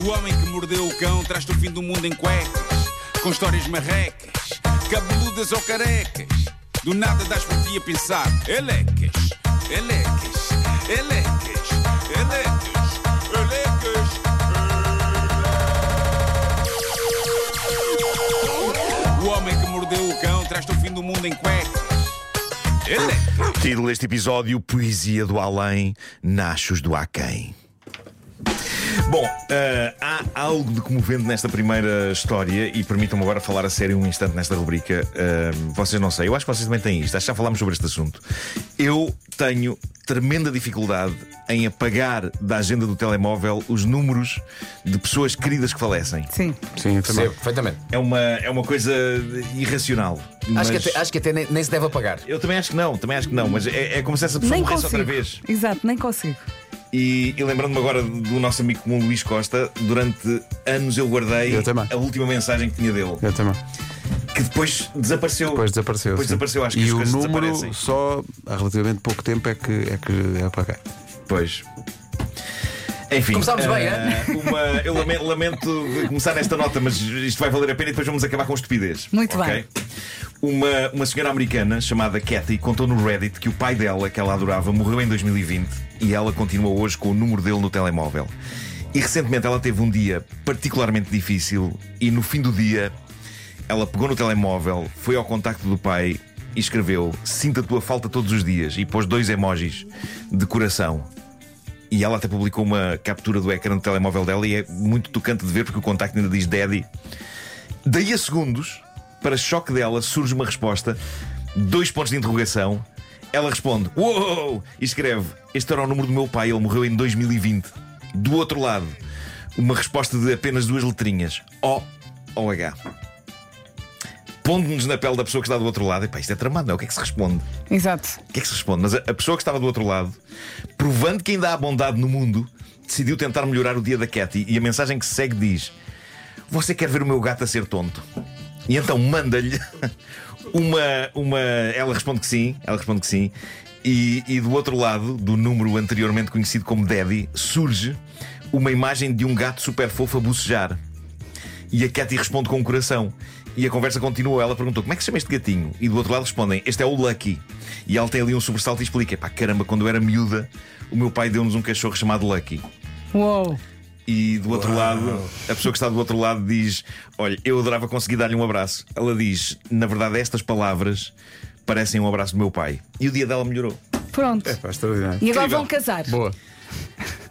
O homem que mordeu o cão traz-te o fim do mundo em cuecas, com histórias marrecas, cabeludas ou carecas. Do nada das por ti a pensar, elecas, elecas, elecas, elecas, elecas. O homem que mordeu o cão traz-te o fim do mundo em cuecas. Elecas. Título deste episódio: Poesia do Além, Nachos do Aquém. Bom, eh, há algo de comovente nesta primeira história e permitam-me agora falar a sério um instante nesta rubrica. Eh, vocês não sei, eu acho que vocês também têm isto, acho que já falámos sobre este assunto. Eu tenho tremenda dificuldade em apagar da agenda do telemóvel os números de pessoas queridas que falecem. Sim. Sim, eu também. Percebo, perfeitamente. É uma, é uma coisa irracional. Acho, mas- que até, acho que até nem, nem se deve apagar. Eu também acho que não, também acho que não, mas é, é como se essa pessoa Nem morresse consigo. outra vez. Exato, nem consigo. E, e lembrando-me agora do nosso amigo comum Luís Costa, durante anos eu guardei Eu a última mensagem que tinha dele, Eu também. que depois desapareceu. Depois desapareceu. Depois sim. desapareceu, acho que e as o coisas número desaparecem. só há relativamente pouco tempo é que é que apaguei. Pois. Enfim, Começámos bem, eh, uma, eu lame- lamento de começar nesta nota, mas isto vai valer a pena e depois vamos acabar com estupidez. Muito ok? bem. Uma, uma senhora americana chamada Kathy contou no Reddit que o pai dela, que ela adorava, morreu em 2020 e ela continua hoje com o número dele no telemóvel. E recentemente ela teve um dia particularmente difícil e no fim do dia ela pegou no telemóvel, foi ao contacto do pai e escreveu: Sinto a tua falta todos os dias e pôs dois emojis de coração. E ela até publicou uma captura do ecrã do telemóvel dela e é muito tocante de ver porque o contacto ainda diz Daddy. Daí a segundos, para choque dela, surge uma resposta, dois pontos de interrogação. Ela responde: Uou! E escreve: Este era o número do meu pai, ele morreu em 2020. Do outro lado, uma resposta de apenas duas letrinhas: O ou H. Pondo-nos na pele da pessoa que está do outro lado, epá, isto é tramado, não é? O que é que se responde? Exato. O que é que se responde? Mas a, a pessoa que estava do outro lado, provando que ainda há bondade no mundo, decidiu tentar melhorar o dia da Cathy e a mensagem que se segue diz: Você quer ver o meu gato a ser tonto? E então manda-lhe uma, uma. Ela responde que sim, ela responde que sim. E, e do outro lado, do número anteriormente conhecido como Daddy, surge uma imagem de um gato super fofo a bocejar. E a Cathy responde com um coração. E a conversa continua. Ela perguntou como é que se chama este gatinho? E do outro lado respondem: Este é o Lucky. E ela tem ali um sobressalto e explica: Pá, caramba, quando eu era miúda, o meu pai deu-nos um cachorro chamado Lucky. Uou. E do outro lado, a pessoa que está do outro lado diz: Olha, eu adorava conseguir dar-lhe um abraço. Ela diz: Na verdade, estas palavras parecem um abraço do meu pai. E o dia dela melhorou. Pronto. É pá, extraordinário. E agora incrível. vão casar. Boa.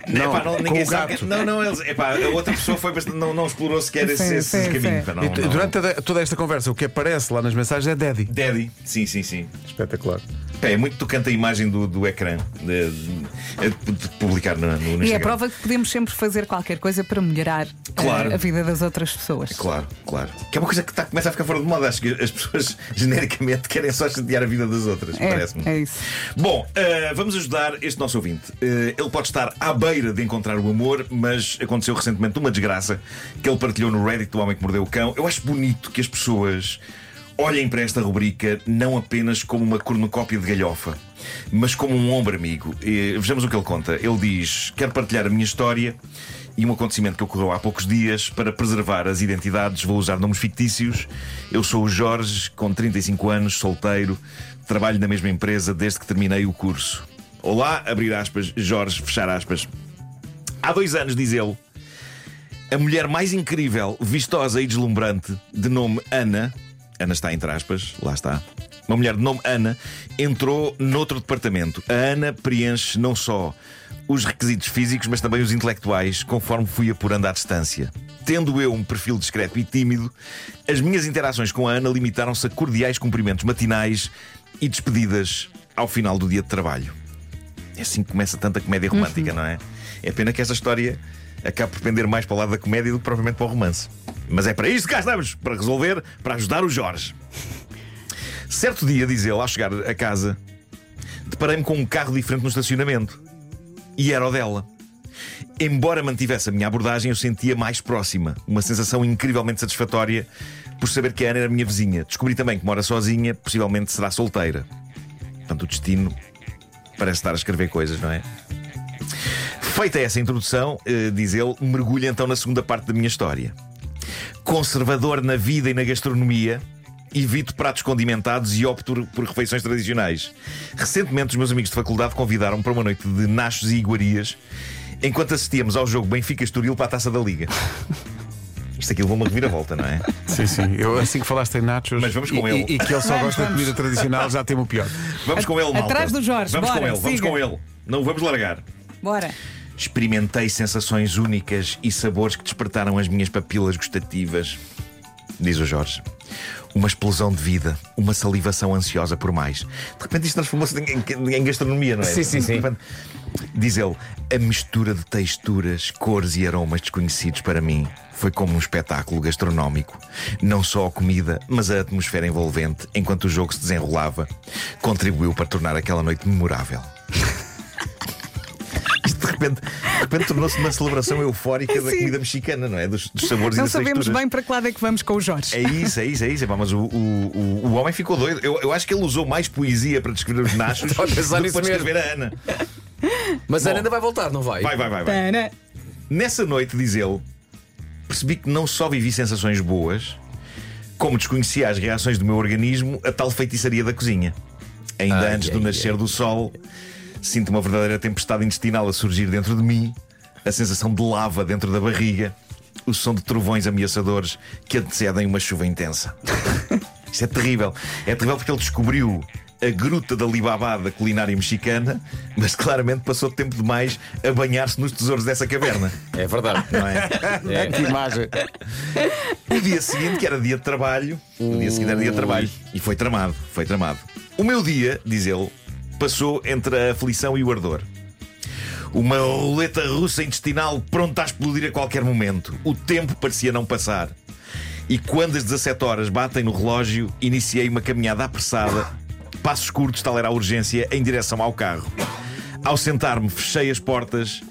Não, Não, epá, não, ninguém sabe. Não, não, eles, epá, a outra pessoa foi bastante- não, não explorou sequer esse, Sim, esse sim, caminho. não, E. Durante toda- toda esta conversa, o que aparece lá nas mensagens é Daddy. Daddy, sim, sim, sim. Espetacular. É, é muito tocante a imagem do, do ecrã de, de- de publicar no, no E é Instagram. a prova que podemos sempre fazer qualquer coisa para melhorar eh, Claro. a vida das outras pessoas. Claro, claro. Que é uma coisa que tá- começa a ficar fora de moda. Acho que as pessoas genericamente querem só chatear a vida das outras, parece-me. É, é isso. Bom, eh, vamos ajudar este nosso ouvinte. Eh, ele pode estar à beira de encontrar o amor, mas aconteceu recentemente uma desgraça que ele partilhou no Reddit do Homem que Mordeu o Cão. Eu acho bonito que as pessoas olhem para esta rubrica não apenas como uma cornucópia de galhofa, mas como um ombro amigo. Eh, vejamos o que ele conta. Ele diz: Quero partilhar a minha história. E um acontecimento que ocorreu há poucos dias, para preservar as identidades, vou usar nomes fictícios. Eu sou o Jorge, com 35 anos, solteiro, trabalho na mesma empresa desde que terminei o curso. Olá, abrir aspas, Jorge, fechar aspas. Há dois anos, diz ele, a mulher mais incrível, vistosa e deslumbrante, de nome Ana, Ana está entre aspas, lá está. Uma mulher de nome Ana entrou noutro departamento. A Ana preenche não só os requisitos físicos, mas também os intelectuais, conforme fui apurando à distância. Tendo eu um perfil discreto e tímido, as minhas interações com a Ana limitaram-se a cordiais cumprimentos matinais e despedidas ao final do dia de trabalho. É assim que começa tanta comédia romântica, não é? É pena que esta história acabe por pender mais para o lado da comédia do que propriamente para o romance. Mas é para isto que cá estamos para resolver, para ajudar o Jorge. Certo dia, diz ele, ao chegar a casa, deparei-me com um carro diferente no estacionamento. E era o dela. Embora mantivesse a minha abordagem, eu sentia mais próxima. Uma sensação incrivelmente satisfatória por saber que a Ana era minha vizinha. Descobri também que mora sozinha, possivelmente será solteira. Portanto, o destino parece estar a escrever coisas, não é? Feita essa introdução, eh, diz ele, mergulha então na segunda parte da minha história. Conservador na vida e na gastronomia, evito pratos condimentados e opto por, refeições tradicionais. Recentemente, os meus amigos de faculdade convidaram-me para uma noite de nachos e iguarias enquanto assistíamos ao jogo Benfica Estoril para a taça da Liga. Isto aqui levou uma reviravolta, não é? Sim, sim. Eu assim que falaste em nachos Mas vamos com e, ele. e que ele só Vamos, gosta de vamos. comida tradicional, já tem o pior. Vamos com ele, malta. Atrás do Jorge, Vamos bora, com ele, vamos siga. com ele. Não o vamos largar. Bora. Experimentei sensações únicas e sabores que despertaram as minhas papilas gustativas. Diz o Jorge. Uma explosão de vida, uma salivação ansiosa por mais. De repente isto transformou-se em, em- gastronomia, não é? Sim, sim, sim. Diz ele, a mistura de texturas, cores e aromas desconhecidos para mim foi como um espetáculo gastronómico. Não só a comida, mas a atmosfera envolvente, enquanto o jogo se desenrolava, contribuiu para tornar aquela noite memorável. Repente, de repente tornou-se uma celebração eufórica da Sim. comida mexicana, não é? Dos, dos sabores e Não das sabemos texturas. bem para que lado é que vamos com o Jorge. É isso, é isso, é isso. Epá, mas o, o, o, o homem ficou doido. Eu, eu acho que ele usou mais poesia para descrever os nachos Estava a pensar do que nisso para mesmo. descrever a Ana. Mas a Bom. Ana ainda vai voltar, não vai? Vai, vai, vai. vai. Tana. Nessa noite, diz ele, percebi que não só vivi sensações boas, como desconhecia as reações do meu organismo a tal feitiçaria da cozinha. Ainda Ai, antes ai, do nascer do sol, sinto uma verdadeira tempestade intestinal a surgir dentro de mim, a sensação de lava dentro da barriga, o som de trovões ameaçadores que antecedem uma chuva intensa. Isto é terrível. É terrível porque ele descobriu a gruta da Alibaba da culinária mexicana, mas claramente passou tempo demais a banhar-se nos tesouros dessa caverna. É verdade. Não é? É. Que imagem. O dia seguinte, que era dia de trabalho, o dia seguinte era dia de trabalho, e foi tramado, foi tramado. O meu dia, diz ele, passou entre a aflição e o ardor. Uma roleta russa intestinal pronta a explodir a qualquer momento. O tempo parecia não passar. E quando as 17 horas batem no relógio, iniciei uma caminhada apressada, passos curtos, tal era a urgência, em direção ao carro. Ao sentar-me, fechei as portas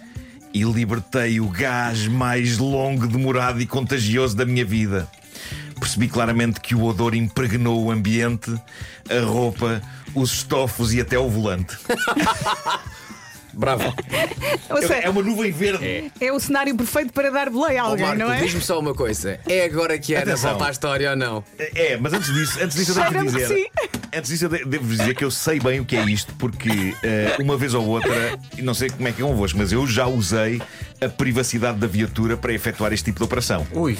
e libertei o gás mais longo, demorado e contagioso da minha vida. Percebi claramente que o odor impregnou o ambiente, a roupa, os estofos e até o volante. Bravo. Ou seja, É uma nuvem verde. é o cenário perfeito para dar boleia a alguém, Marco, não é? diz-me só uma coisa. É agora que a Ana Atenção. volta à história ou não? É, mas antes disso, antes disso eu devo dizer. sim. Antes disso eu de- devo dizer que eu sei bem o que é isto, porque eh, uma vez ou outra, e não sei como é que é convosco, mas eu já usei a privacidade da viatura para efetuar este tipo de operação. Ui.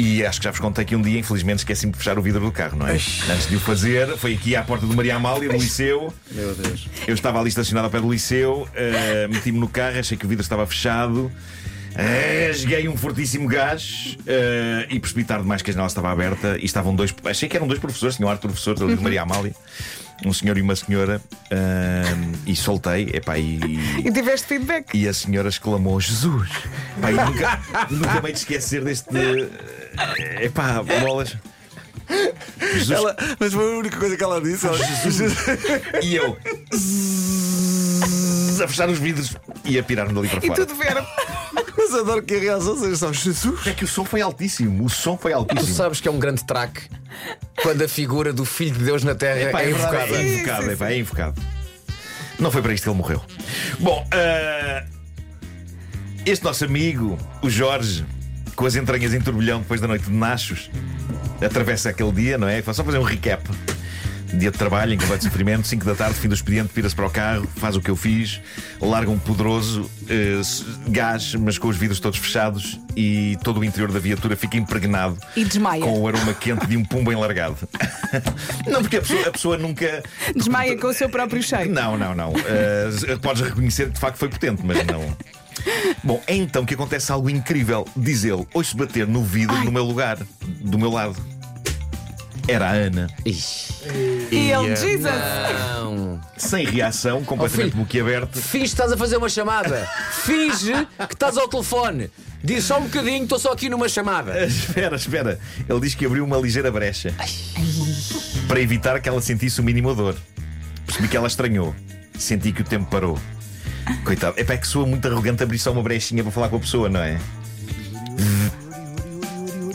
E acho que já vos contei que um dia, infelizmente, esqueci-me de fechar o vidro do carro, não é? Antes de o fazer, foi aqui à porta do Maria Amália, no liceu. Meu Deus. Eu estava ali estacionado ao pé do liceu, eh, meti-me no carro, achei que o vidro estava fechado. Rasguei um fortíssimo gás eh, e percebi tarde demais que a janela estava aberta e estavam dois. Achei que eram dois professores, tinha o Arthur professor, ali de Maria Amália, um senhor e uma senhora, e soltei, epá, e, E tiveste feedback. e a senhora exclamou: Jesus! Pá, e nunca, nunca me hei de esquecer deste. eh, Epá, bolas. Jesus Ela, mas foi a única coisa que ela disse. Ela, E eu a fechar os vidros e a pirar-me dali para E fora. tudo verde. mas adoro que a reação seja só Jesus. É que o som foi altíssimo. O som foi Tu altíssimo. sabes que é um grande track quando a figura do Filho de Deus na Terra Epá, é verdade, invocada. É invocado, epá, é invocado. Não foi para isto que ele morreu. Bom, ah, este nosso amigo, o Jorge, com as entranhas em turbilhão depois da noite de Nachos, atravessa aquele dia, não é? Vou só fazer um recap. Dia de trabalho, em completo sofrimento, 5 da tarde, fim do expediente, vira-se para o carro, faz o que eu fiz, larga um poderoso s- gás, mas com os vidros todos fechados e todo o interior da viatura fica impregnado E desmaia. com o aroma quente de um pumbo enlargado. não, porque a pessoa, a pessoa nunca. Desmaia com o seu próprio cheiro. Não, não, não. Eh, podes reconhecer que de facto foi potente, mas não. Bom, é então que acontece algo incrível. Diz ele: ouço bater no vidro no meu lugar, do meu lado. Era a Ana, Ixi. E ele, Jesus! Não. sem reação, completamente Oh, boquiaberto. Finge que estás a fazer uma chamada. Finge que estás ao telefone. Diz só um bocadinho, estou só aqui numa chamada. Espera, espera. Ele diz que abriu uma ligeira brecha para evitar que ela sentisse o mínimo dor. Percebi que ela estranhou. Senti que o tempo parou. Coitado. É é que soa muito arrogante abrir só uma brechinha para falar com a pessoa, não é?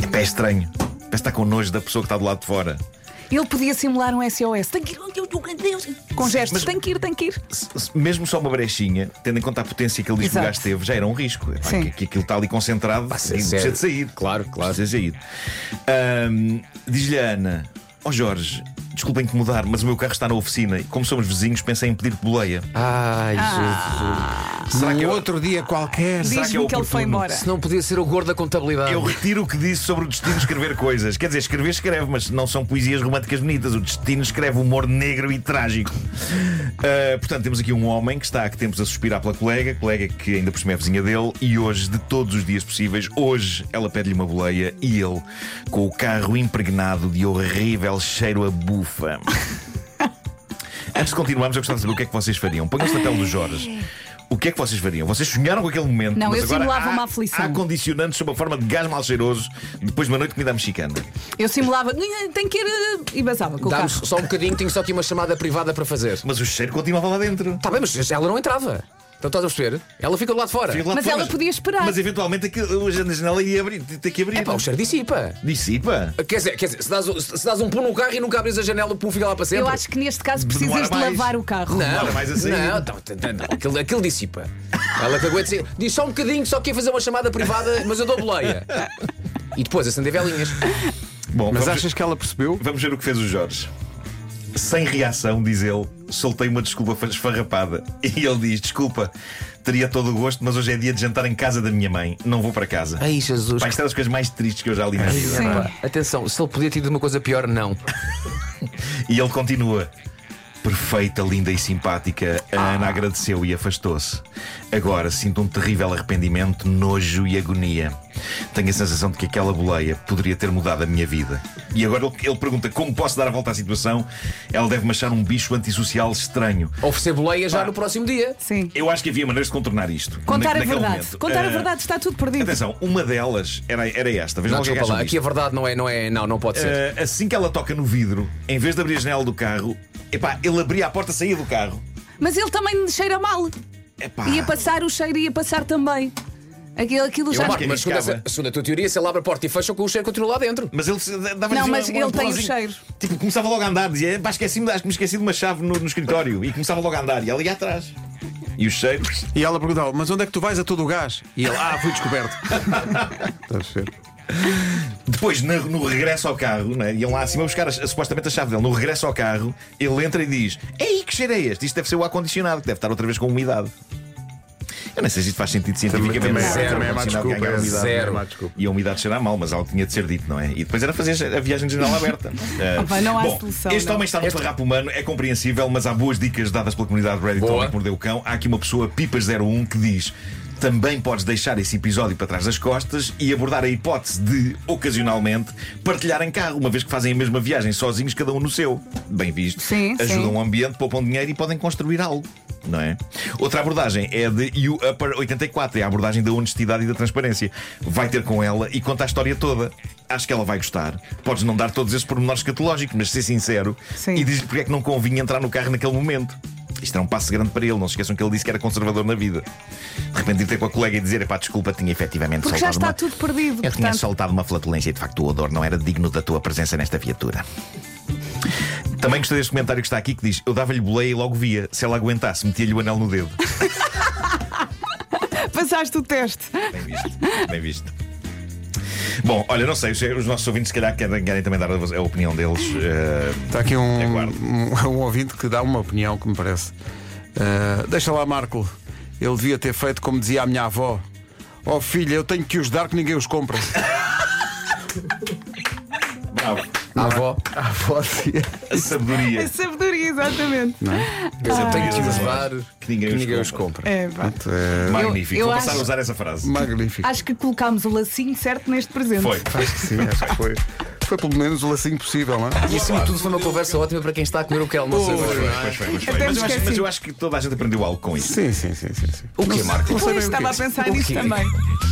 É pá, é estranho. Parece estar com nojo da pessoa que está do lado de fora. Ele podia simular um SOS. Tem que ir, com gestos. Tem que ir, tem que ir. Se- se- Mesmo só uma brechinha, tendo em conta a potência que ele diz que o Exato. gajo teve, já era um risco. Epá, Sim. que, que aquilo está ali concentrado e precisa de sair. Claro, claro. Precisa de sair. Ahm, Diz-lhe a Ana: Ó Jorge, desculpa incomodar, mas o meu carro está na oficina e, como somos vizinhos, pensei em pedir-te boleia. Ai, Jesus. Será que eu- outro dia qualquer. Será que é Diz-me que ele foi oportuno? embora. Se não podia ser o gordo da contabilidade. Eu retiro o que disse sobre o destino escrever coisas. Quer dizer, escrever escreve, mas não são poesias românticas bonitas. O destino escreve humor negro e trágico. Ah, portanto, temos aqui um homem que está há que tempos a suspirar pela colega, colega que ainda por cima é vizinha dele, e hoje, de todos os dias possíveis, hoje ela pede-lhe uma boleia e ele, com o carro impregnado de horrível cheiro a bufa. Antes de continuarmos, eu gostava de saber o que é que vocês fariam. Ponham-se na pele do Jorge. O que é que vocês fariam? Vocês sonharam com aquele momento, Não, mas eu agora simulava há, uma aflição. há condicionantes sob a forma de gás mal cheiroso depois de uma noite de comida mexicana. Eu simulava, tem que ir. eh, E basava com o Dá-me carro. só um bocadinho, tenho só aqui uma chamada privada para fazer. Mas o cheiro continuava lá dentro. Está bem, mas ela não entrava. Então estás a perceber? Ela fica do lado de fora. Fica lá Mas fora, ela podia esperar. Mas eventualmente aquilo- a janela ia abrir, ter que abrir. É pá, o cheiro dissipa. Dissipa. Quer dizer, quer dizer se, dás, se dás um pulo no carro e nunca abres a janela, o pulo fica lá para sempre. Eu acho que neste caso Demora precisas de mais. lavar o carro. Não, Demora mais a sair. não, não, não, não, aquilo, aquilo dissipa. Ela cagou de dizer, diz só um bocadinho, só quer fazer uma chamada privada, mas eu dou boleia. E depois acender velinhas. Bom, Mas vamos, achas que ela percebeu? vamos ver o que fez o Jorge. Sem reação, diz ele, soltei uma desculpa esfarrapada. E ele diz: Desculpa, teria todo o gosto, mas hoje é dia de jantar em casa da minha mãe. Não vou para casa. Ai, Jesus. Pá, isto é das coisas mais tristes que eu já li na vida. Sim. Atenção, se ele podia ter tido uma coisa pior, não. E ele continua. Perfeita, linda e simpática, a Ana agradeceu e afastou-se. Agora sinto um terrível arrependimento, nojo e agonia. Tenho a sensação de que aquela boleia poderia ter mudado a minha vida. E agora ele, ele pergunta como posso dar a volta à situação. Ela deve-me achar um bicho antissocial estranho. Oferecer boleia já no próximo dia. Sim. Eu acho que havia maneiras de contornar isto. Contar Na- a verdade. momento. Contar a Ah, verdade está tudo perdido. Atenção, uma delas era, era esta. Vejam Não, é desculpa lá, aqui a verdade não é, não é, não, não pode ser. Ah, assim que ela toca no vidro, em vez de abrir a janela do carro, epá, ele abria a porta e saía do carro. Mas ele também cheira mal. Epá. Ia passar o cheiro, ia passar também. Aquilo, aquilo já. que Mas segundo, essa, segundo a tua teoria, se ele abre a porta e fecha com o cheiro continua lá dentro. Mas ele dava Não, mas ele tem o cheiro. Tipo, começava logo a andar, dizia, pá, esqueci-me, acho que me esqueci de uma chave no, no escritório. E começava logo a andar, e ela ia atrás. E os cheiros. E ela perguntava, mas onde é que tu vais a todo o gás? E ele, ah, fui descoberto. Estás a ver? Depois, na- no, regresso ao carro, né, iam lá acima buscar a- supostamente a chave dele. No regresso ao carro, ele entra e diz: Ei, que cheiro é este? Isto deve ser o ar-condicionado, que deve estar outra vez com umidade. Eu não sei se isto faz sentido cientificamente. também- se o também é má ar-condicionado desculpa, ganha é umidade. zero. É má desculpa. E a umidade cheira mal, mas algo tinha de ser dito, não é? E depois era fazer a viagem de janela aberta. Pá, não há bom, solução, Este não. homem está no farrapo humano, é compreensível, mas há boas dicas dadas pela comunidade Reddit que Mordeu o Cão. Há aqui uma pessoa, Pipas01, que diz. Também podes deixar esse episódio para trás das costas e abordar a hipótese de, ocasionalmente, partilhar em carro, uma vez que fazem a mesma viagem sozinhos, cada um no seu. Bem visto. Sim, Ajudam sim. o ambiente, poupam dinheiro e podem construir algo. Não é? Outra abordagem é de You Upper 84, é a abordagem da honestidade e da transparência. Vai ter com ela e conta a história toda. Acho que ela vai gostar. Podes não dar todos esses pormenores escatológicos, mas ser sincero Sim. e diz-lhe porque é que não convinha entrar no carro naquele momento. Isto era um passo grande para ele, não se esqueçam que ele disse que era conservador na vida. De repente ir ter com a colega e dizer: pá, desculpa, tinha efetivamente Porque já soltado está uma... tudo perdido. Eu tinha portanto, soltado uma flatulência e de facto o odor não era digno da tua presença nesta viatura. Também gostei deste comentário que está aqui que diz: Eu dava-lhe boleia e logo via. Se ela aguentasse, metia-lhe o anel no dedo. passaste o teste. Bem visto, bem visto. Bom, olha, não sei, os, os nossos ouvintes, se calhar, querem, querem também dar a, a opinião deles. eh, Está aqui um, um, um ouvinte que dá uma opinião que me parece. Ah, deixa lá, Marco. Ele devia ter feito como dizia a minha avó. Oh filha, eu tenho que os dar que ninguém os compra. bravo. A avó. A avó dizia. A sabedoria. É sabedoria, exatamente. Eu tenho que os dar Que ninguém os compra. É, pá. É, Magnífico. Eu- eu Vou passar acho- a usar essa frase. magnífico. Acho que colocámos o lacinho certo neste presente. Foi. Acho que sim, acho que foi. Foi pelo menos o lacinho possível, não é? E acima de tudo foi uma conversa ótima para quem está a comer o que almoço. Pois Mas, eu acho, esqueci. mas eu acho que toda a gente aprendeu algo com isso. Sim, sim, sim, sim. sim. O que, Marco? Não Pois, o que é estava a pensar nisso também.